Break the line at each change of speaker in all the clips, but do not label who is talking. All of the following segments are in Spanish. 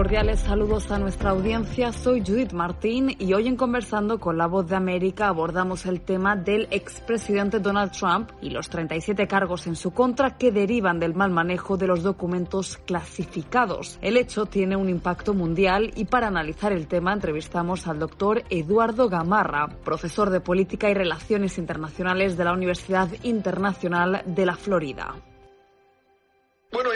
cordiales saludos a nuestra audiencia. Soy Judith Martín y hoy en Conversando con la Voz de América abordamos el tema del expresidente Donald Trump y los 37 cargos en su contra que derivan del mal manejo de los documentos clasificados. El hecho tiene un impacto mundial y para analizar el tema entrevistamos al doctor Eduardo Gamarra, profesor de Política y Relaciones Internacionales de la Universidad Internacional de la Florida.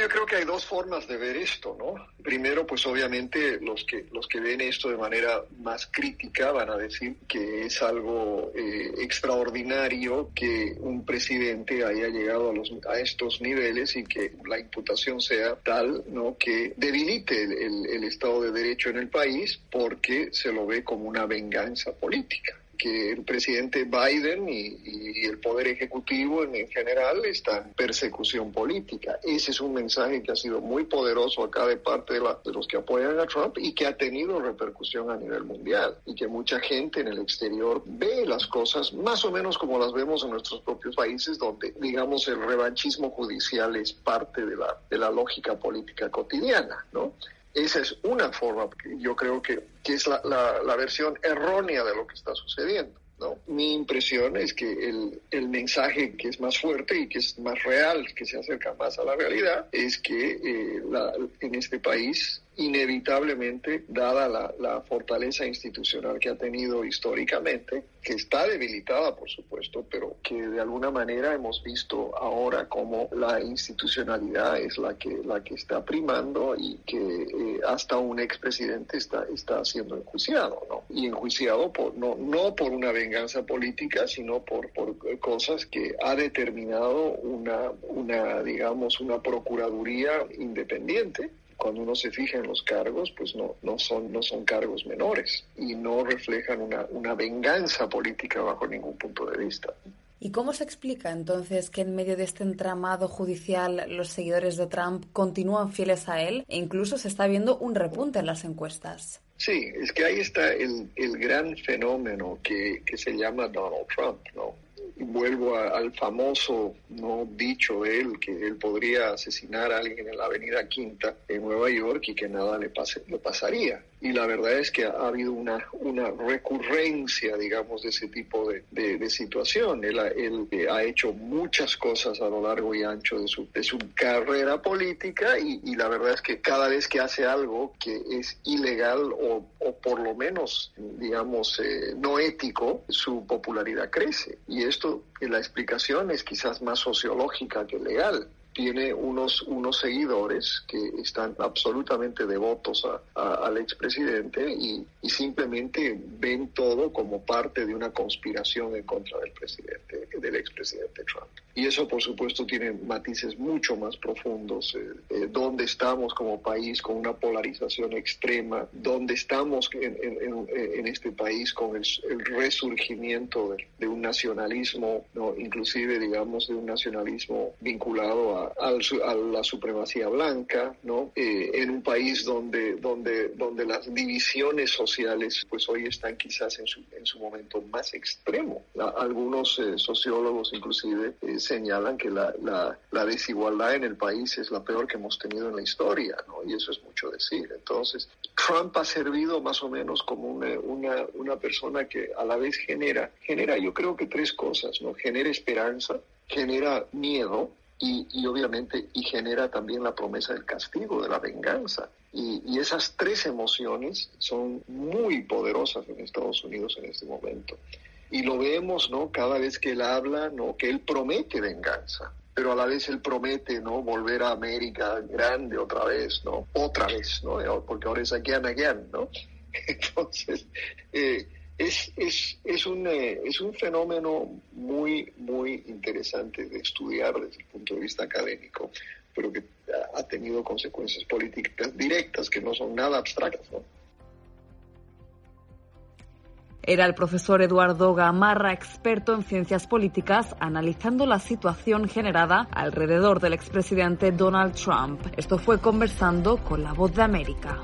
Yo creo que hay dos formas de ver esto, ¿no? Primero, pues obviamente los que los que ven esto de manera más crítica van a decir que es algo eh, extraordinario que un presidente haya llegado a, los, a estos niveles y que la imputación sea tal, ¿no? Que debilite el Estado de Derecho en el país porque se lo ve como una venganza política que el presidente Biden y, el Poder Ejecutivo en, general están en persecución política. Ese es un mensaje que ha sido muy poderoso acá de parte de, de, los que apoyan a Trump y que ha tenido repercusión a nivel mundial y que mucha gente en el exterior ve las cosas más o menos como las vemos en nuestros propios países donde digamos el revanchismo judicial es parte de la, de la lógica política cotidiana, ¿no? Esa es una forma, yo creo que, que es la, la, versión errónea de lo que está sucediendo. ¿no? Mi impresión es que el, el, mensaje que es más fuerte y que es más real, que se acerca más a la realidad, es que eh, la, en este país inevitablemente, dada la, la, fortaleza institucional que ha tenido históricamente, que está debilitada, por supuesto, pero que de alguna manera hemos visto ahora como la institucionalidad es la que, la que está primando y que eh, hasta un expresidente está, está siendo enjuiciado, ¿no? Y enjuiciado por, no, no por una venganza política, sino por, por cosas que ha determinado una, una, digamos, una procuraduría independiente cuando uno se fija en los cargos, pues no, no, son, no son cargos menores y no reflejan una, una venganza política bajo ningún punto de vista.
¿Y cómo se explica entonces que en medio de este entramado judicial los seguidores de Trump continúan fieles a él e incluso se está viendo un repunte en las encuestas?
Sí, es que ahí está el, el gran fenómeno que, que se llama Donald Trump, ¿no? Vuelvo al famoso no dicho de él que él podría asesinar a alguien en la Avenida Quinta en Nueva York y que nada le pase, le pasaría y la verdad es que ha, habido una, una recurrencia, digamos, de ese tipo de, de, situación. Él, él eh, ha hecho muchas cosas a lo largo y ancho de su, de su carrera política y, y, la verdad es que cada vez que hace algo que es ilegal o, o por lo menos, digamos, eh, no ético, su popularidad crece. Y esto, la explicación es quizás más sociológica que legal tiene unos, unos seguidores que están absolutamente devotos a, al expresidente y, y, simplemente ven todo como parte de una conspiración en contra del presidente, del expresidente Trump. Y eso, por supuesto, tiene matices mucho más profundos. Eh, eh, ¿Dónde estamos como país con una polarización extrema? ¿Dónde estamos en, en, en este país con el, el resurgimiento de, de, un nacionalismo, ¿no? inclusive, digamos, de un nacionalismo vinculado a a, la supremacía blanca, ¿no? Eh, en un país donde, donde, donde las divisiones sociales, pues hoy están quizás en su, en su momento más extremo. algunos eh, sociólogos inclusive eh, señalan que la, la, la, desigualdad en el país es la peor que hemos tenido en la historia, ¿no? Y eso es mucho decir. Entonces, Trump ha servido más o menos como una, una, una persona que a la vez genera, genera yo creo que tres cosas, ¿no? Genera esperanza, genera miedo y, obviamente y genera también la promesa del castigo, de la venganza. Y, y, esas tres emociones son muy poderosas en Estados Unidos en este momento. Y lo vemos, ¿no? Cada vez que él habla, ¿no? Que él promete venganza, pero a la vez él promete, ¿no? Volver a América grande otra vez, ¿no? Otra vez, ¿no? Porque ahora es again, again, ¿no? Entonces, eh, es, es, es, un, eh, es un fenómeno muy, muy interesante de estudiar desde el punto de vista académico, pero que ha tenido consecuencias políticas directas que no son nada abstractas. ¿no?
Era el profesor Eduardo Gamarra, experto en ciencias políticas, analizando la situación generada alrededor del expresidente Donald Trump. Esto fue conversando con la voz de América.